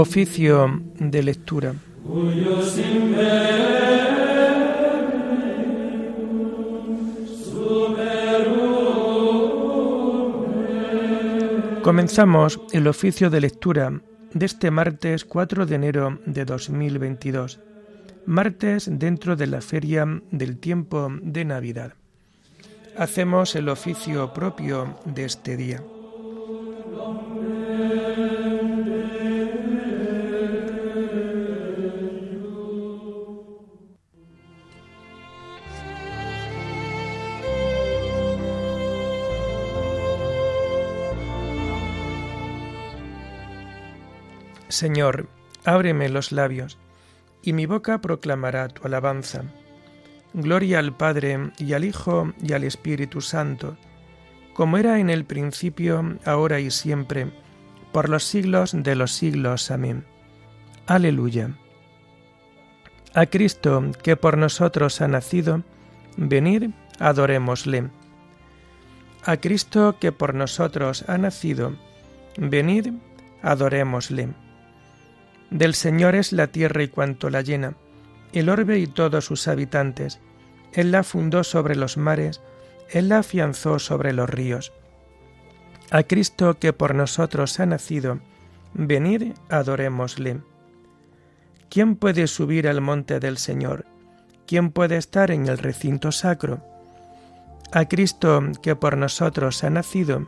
Oficio de lectura. Comenzamos el oficio de lectura de este martes 4 de enero de 2022, martes dentro de la feria del tiempo de Navidad. Hacemos el oficio propio de este día. Señor, ábreme los labios, y mi boca proclamará tu alabanza. Gloria al Padre, y al Hijo, y al Espíritu Santo, como era en el principio, ahora y siempre, por los siglos de los siglos. Amén. Aleluya. A Cristo, que por nosotros ha nacido, venid, adorémosle. A Cristo, que por nosotros ha nacido, venid, adorémosle. Del Señor es la tierra y cuanto la llena, el orbe y todos sus habitantes. Él la fundó sobre los mares, Él la afianzó sobre los ríos. A Cristo que por nosotros ha nacido, venid, adorémosle. ¿Quién puede subir al monte del Señor? ¿Quién puede estar en el recinto sacro? A Cristo que por nosotros ha nacido,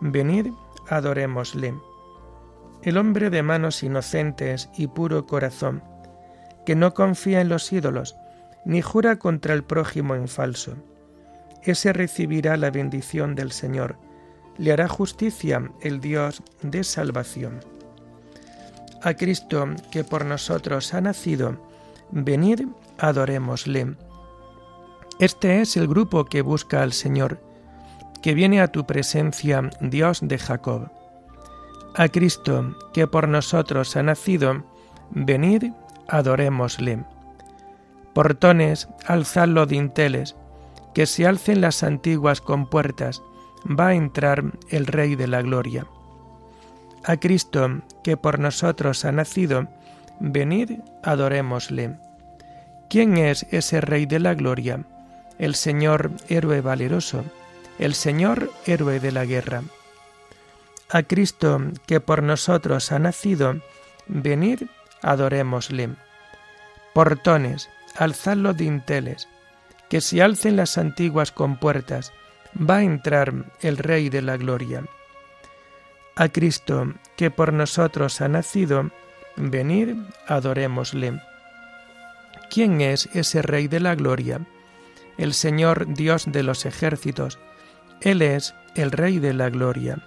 venid, adorémosle el hombre de manos inocentes y puro corazón, que no confía en los ídolos, ni jura contra el prójimo en falso. Ese recibirá la bendición del Señor, le hará justicia el Dios de salvación. A Cristo, que por nosotros ha nacido, venid, adorémosle. Este es el grupo que busca al Señor, que viene a tu presencia, Dios de Jacob a Cristo, que por nosotros ha nacido, venid, adorémosle. Portones, alzad los dinteles, que se alcen las antiguas compuertas, va a entrar el Rey de la Gloria. A Cristo, que por nosotros ha nacido, venid, adorémosle. ¿Quién es ese Rey de la Gloria? El Señor héroe valeroso, el Señor héroe de la guerra a Cristo que por nosotros ha nacido, venid, adorémosle. Portones, alzad los dinteles, que se alcen las antiguas compuertas, va a entrar el Rey de la Gloria. A Cristo que por nosotros ha nacido, venid, adorémosle. ¿Quién es ese Rey de la Gloria? El Señor Dios de los ejércitos. Él es el Rey de la Gloria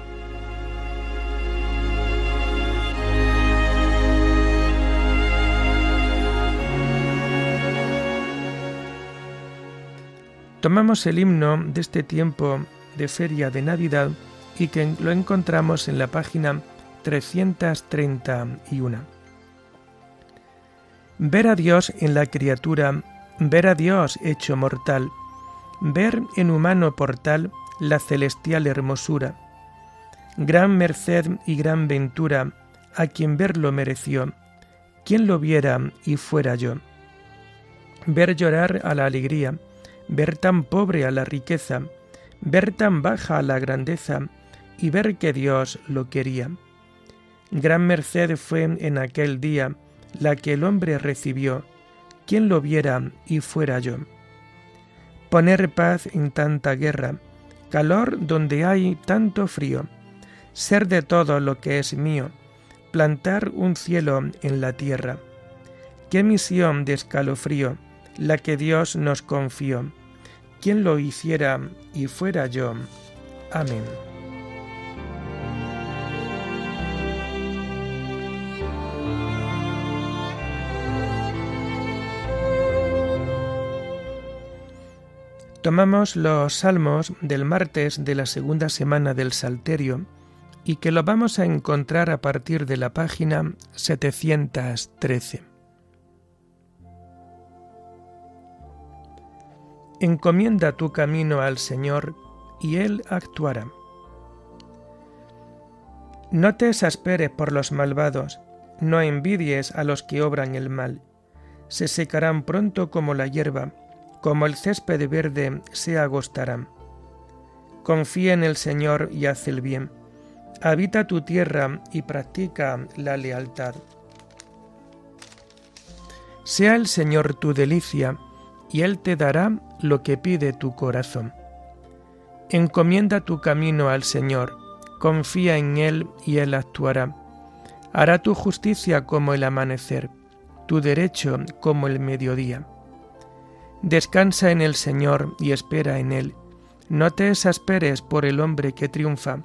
Tomamos el himno de este tiempo de feria de Navidad y que lo encontramos en la página 331. Ver a Dios en la criatura, ver a Dios hecho mortal, ver en humano portal la celestial hermosura. Gran merced y gran ventura a quien verlo mereció, quien lo viera y fuera yo. Ver llorar a la alegría, ver tan pobre a la riqueza, ver tan baja a la grandeza y ver que Dios lo quería. Gran merced fue en aquel día la que el hombre recibió, quien lo viera y fuera yo. Poner paz en tanta guerra, calor donde hay tanto frío, ser de todo lo que es mío, plantar un cielo en la tierra. Qué misión de escalofrío la que Dios nos confió quien lo hiciera y fuera yo. Amén. Tomamos los salmos del martes de la segunda semana del Salterio y que lo vamos a encontrar a partir de la página 713. Encomienda tu camino al Señor y Él actuará. No te exasperes por los malvados, no envidies a los que obran el mal. Se secarán pronto como la hierba, como el césped verde se agostarán. Confía en el Señor y haz el bien. Habita tu tierra y practica la lealtad. Sea el Señor tu delicia, y Él te dará lo que pide tu corazón. Encomienda tu camino al Señor, confía en Él y Él actuará. Hará tu justicia como el amanecer, tu derecho como el mediodía. Descansa en el Señor y espera en Él. No te exasperes por el hombre que triunfa,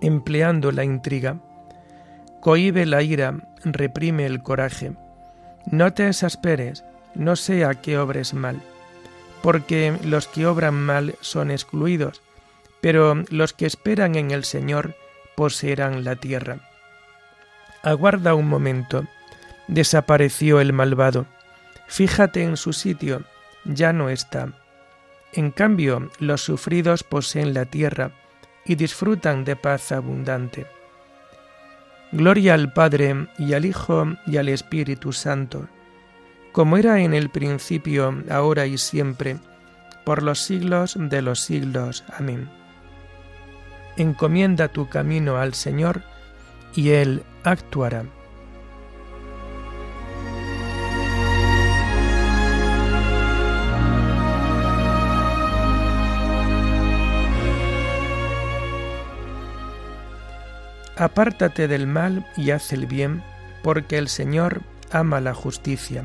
empleando la intriga. Cohibe la ira, reprime el coraje. No te exasperes, no sea que obres mal, porque los que obran mal son excluidos, pero los que esperan en el Señor poseerán la tierra. Aguarda un momento. Desapareció el malvado. Fíjate en su sitio, ya no está. En cambio, los sufridos poseen la tierra y disfrutan de paz abundante. Gloria al Padre y al Hijo y al Espíritu Santo, como era en el principio, ahora y siempre, por los siglos de los siglos. Amén. Encomienda tu camino al Señor, y Él actuará. Apártate del mal y haz el bien, porque el Señor ama la justicia.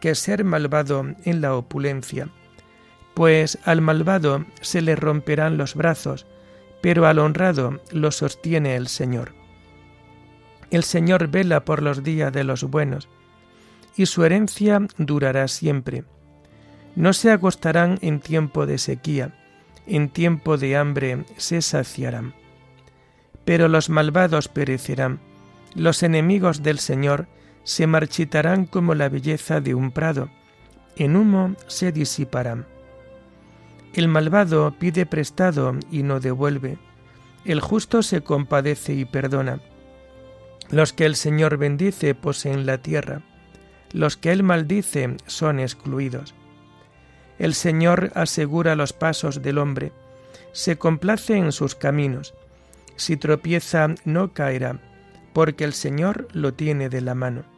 que ser malvado en la opulencia, pues al malvado se le romperán los brazos, pero al honrado lo sostiene el Señor. El Señor vela por los días de los buenos, y su herencia durará siempre. No se agostarán en tiempo de sequía, en tiempo de hambre se saciarán. Pero los malvados perecerán, los enemigos del Señor se marchitarán como la belleza de un prado, en humo se disiparán. El malvado pide prestado y no devuelve, el justo se compadece y perdona. Los que el Señor bendice poseen la tierra, los que él maldice son excluidos. El Señor asegura los pasos del hombre, se complace en sus caminos. Si tropieza, no caerá, porque el Señor lo tiene de la mano.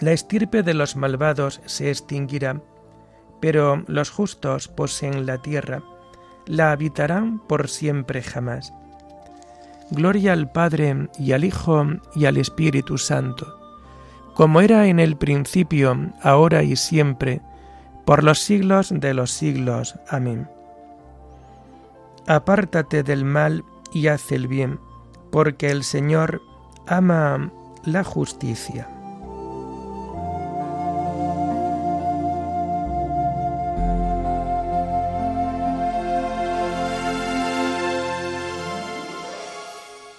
la estirpe de los malvados se extinguirá, pero los justos poseen la tierra, la habitarán por siempre jamás. Gloria al Padre y al Hijo y al Espíritu Santo, como era en el principio, ahora y siempre, por los siglos de los siglos. Amén. Apártate del mal y haz el bien, porque el Señor ama la justicia.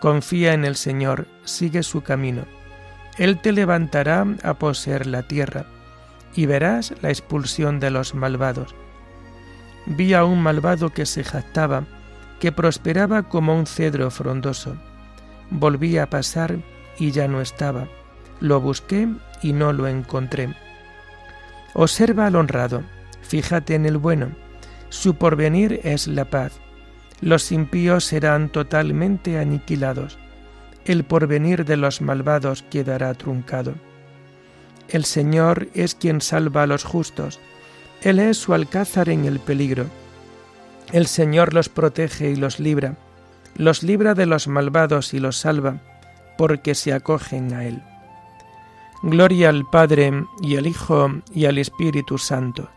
Confía en el Señor, sigue su camino. Él te levantará a poseer la tierra, y verás la expulsión de los malvados. Vi a un malvado que se jactaba, que prosperaba como un cedro frondoso. Volví a pasar y ya no estaba. Lo busqué y no lo encontré. Observa al honrado, fíjate en el bueno. Su porvenir es la paz. Los impíos serán totalmente aniquilados. El porvenir de los malvados quedará truncado. El Señor es quien salva a los justos. Él es su alcázar en el peligro. El Señor los protege y los libra. Los libra de los malvados y los salva, porque se acogen a Él. Gloria al Padre y al Hijo y al Espíritu Santo,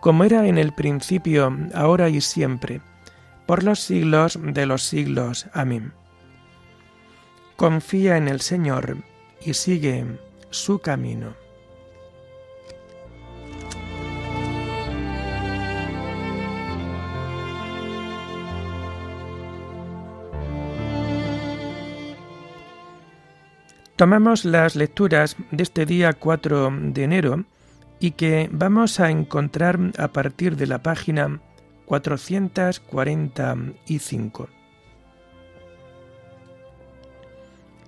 como era en el principio, ahora y siempre, por los siglos de los siglos. Amén. Confía en el Señor y sigue su camino. Tomamos las lecturas de este día 4 de enero y que vamos a encontrar a partir de la página 445.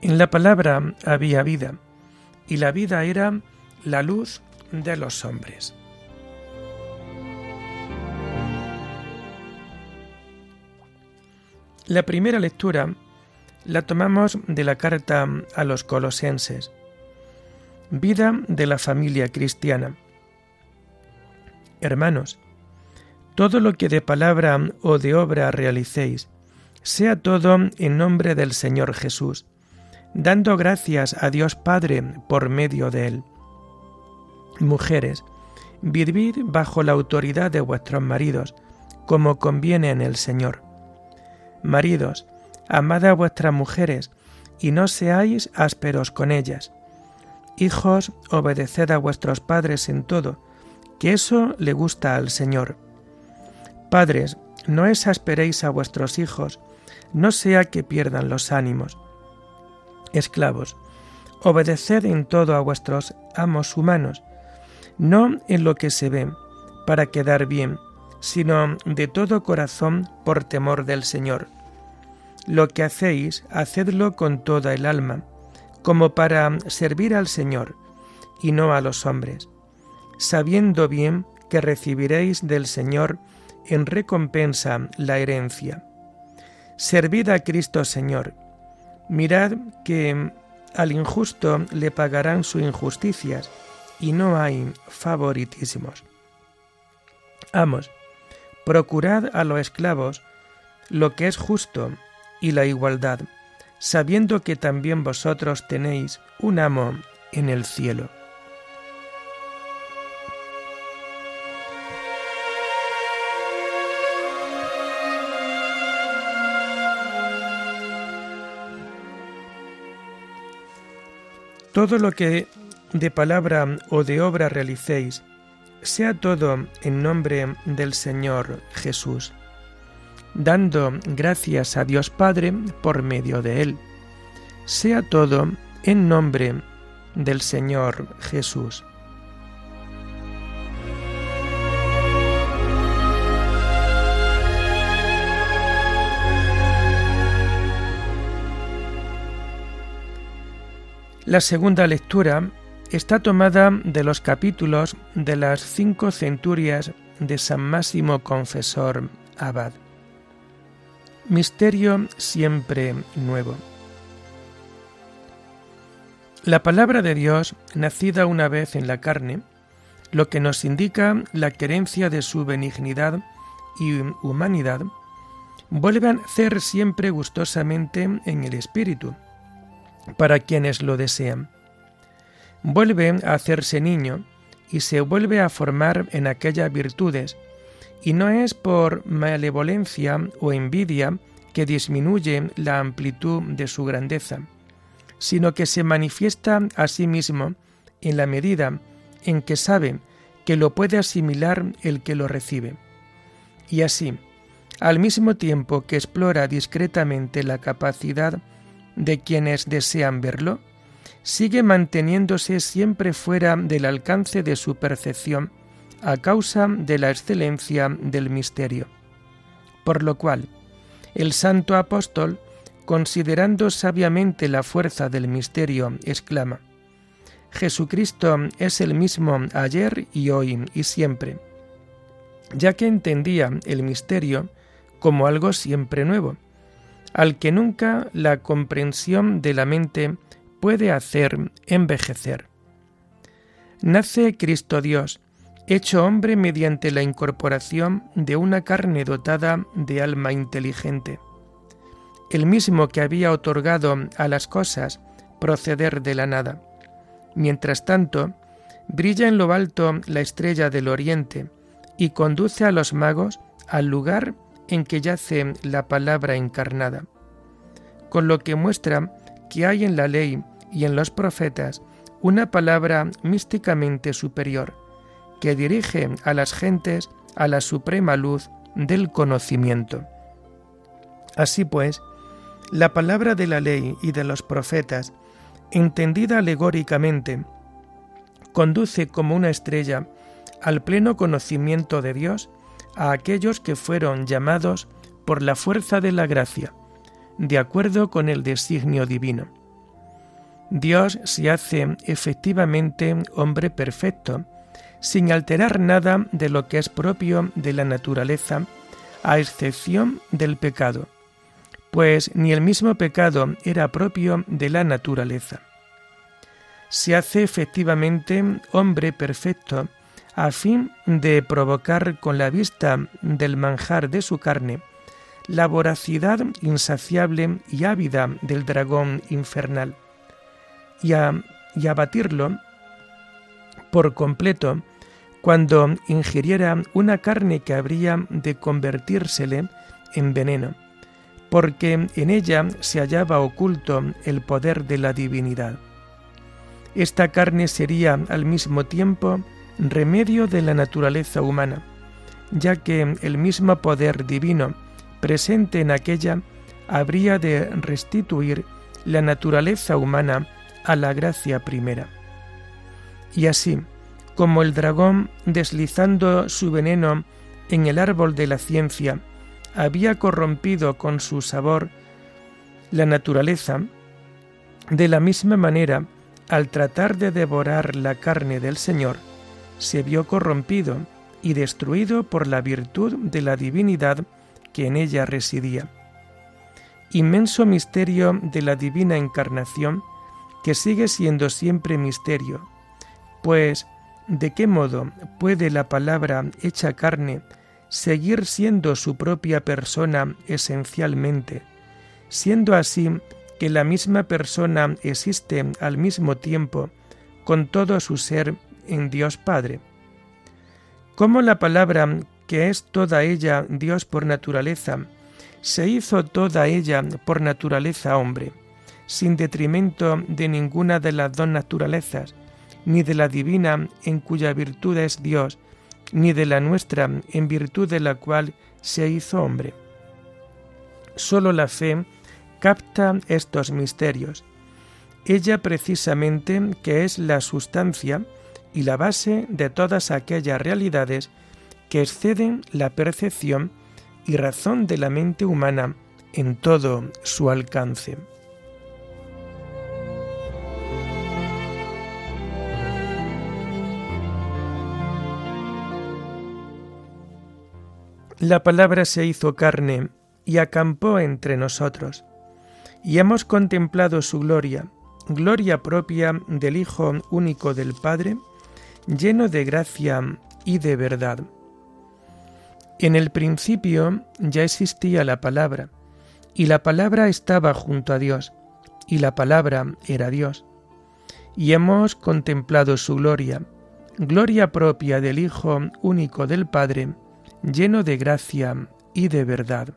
En la palabra había vida, y la vida era la luz de los hombres. La primera lectura la tomamos de la carta a los colosenses. Vida de la familia cristiana. Hermanos, todo lo que de palabra o de obra realicéis, sea todo en nombre del Señor Jesús, dando gracias a Dios Padre por medio de él. Mujeres, vivid bajo la autoridad de vuestros maridos, como conviene en el Señor. Maridos, amad a vuestras mujeres, y no seáis ásperos con ellas. Hijos, obedeced a vuestros padres en todo, que eso le gusta al Señor. Padres, no exasperéis a vuestros hijos, no sea que pierdan los ánimos. Esclavos, obedeced en todo a vuestros amos humanos, no en lo que se ve, para quedar bien, sino de todo corazón por temor del Señor. Lo que hacéis, hacedlo con toda el alma, como para servir al Señor, y no a los hombres, sabiendo bien que recibiréis del Señor en recompensa la herencia. Servid a Cristo Señor, Mirad que al injusto le pagarán sus injusticias y no hay favoritismos. Amos, procurad a los esclavos lo que es justo y la igualdad, sabiendo que también vosotros tenéis un amo en el cielo. Todo lo que de palabra o de obra realicéis, sea todo en nombre del Señor Jesús, dando gracias a Dios Padre por medio de Él. Sea todo en nombre del Señor Jesús. La segunda lectura está tomada de los capítulos de las cinco centurias de San Máximo Confesor Abad. Misterio siempre nuevo. La palabra de Dios, nacida una vez en la carne, lo que nos indica la querencia de su benignidad y humanidad, vuelve a nacer siempre gustosamente en el Espíritu para quienes lo desean. Vuelve a hacerse niño y se vuelve a formar en aquellas virtudes, y no es por malevolencia o envidia que disminuye la amplitud de su grandeza, sino que se manifiesta a sí mismo en la medida en que sabe que lo puede asimilar el que lo recibe. Y así, al mismo tiempo que explora discretamente la capacidad de quienes desean verlo, sigue manteniéndose siempre fuera del alcance de su percepción a causa de la excelencia del misterio. Por lo cual, el santo apóstol, considerando sabiamente la fuerza del misterio, exclama, Jesucristo es el mismo ayer y hoy y siempre, ya que entendía el misterio como algo siempre nuevo, al que nunca la comprensión de la mente puede hacer envejecer. Nace Cristo Dios, hecho hombre mediante la incorporación de una carne dotada de alma inteligente, el mismo que había otorgado a las cosas proceder de la nada. Mientras tanto, brilla en lo alto la estrella del oriente y conduce a los magos al lugar en que yace la palabra encarnada, con lo que muestra que hay en la ley y en los profetas una palabra místicamente superior, que dirige a las gentes a la suprema luz del conocimiento. Así pues, la palabra de la ley y de los profetas, entendida alegóricamente, conduce como una estrella al pleno conocimiento de Dios a aquellos que fueron llamados por la fuerza de la gracia, de acuerdo con el designio divino. Dios se hace efectivamente hombre perfecto, sin alterar nada de lo que es propio de la naturaleza, a excepción del pecado, pues ni el mismo pecado era propio de la naturaleza. Se hace efectivamente hombre perfecto, a fin de provocar con la vista del manjar de su carne la voracidad insaciable y ávida del dragón infernal, y, a, y abatirlo por completo cuando ingiriera una carne que habría de convertírsele en veneno, porque en ella se hallaba oculto el poder de la divinidad. Esta carne sería al mismo tiempo remedio de la naturaleza humana, ya que el mismo poder divino presente en aquella habría de restituir la naturaleza humana a la gracia primera. Y así, como el dragón, deslizando su veneno en el árbol de la ciencia, había corrompido con su sabor la naturaleza, de la misma manera, al tratar de devorar la carne del Señor, se vio corrompido y destruido por la virtud de la divinidad que en ella residía. Inmenso misterio de la divina encarnación que sigue siendo siempre misterio, pues ¿de qué modo puede la palabra hecha carne seguir siendo su propia persona esencialmente, siendo así que la misma persona existe al mismo tiempo con todo su ser en Dios Padre. ¿Cómo la palabra, que es toda ella Dios por naturaleza, se hizo toda ella por naturaleza hombre, sin detrimento de ninguna de las dos naturalezas, ni de la divina en cuya virtud es Dios, ni de la nuestra en virtud de la cual se hizo hombre. Solo la fe capta estos misterios. Ella precisamente que es la sustancia y la base de todas aquellas realidades que exceden la percepción y razón de la mente humana en todo su alcance. La palabra se hizo carne y acampó entre nosotros, y hemos contemplado su gloria, gloria propia del Hijo único del Padre, lleno de gracia y de verdad. En el principio ya existía la palabra, y la palabra estaba junto a Dios, y la palabra era Dios. Y hemos contemplado su gloria, gloria propia del Hijo único del Padre, lleno de gracia y de verdad.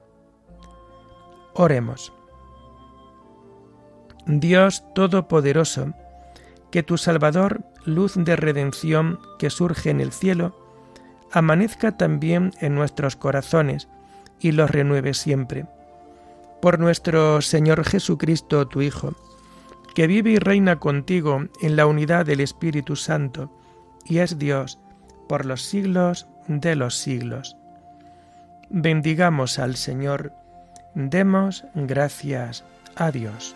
Oremos. Dios Todopoderoso, que tu Salvador, luz de redención que surge en el cielo, amanezca también en nuestros corazones y los renueve siempre. Por nuestro Señor Jesucristo, tu Hijo, que vive y reina contigo en la unidad del Espíritu Santo, y es Dios por los siglos de los siglos. Bendigamos al Señor, demos gracias a Dios.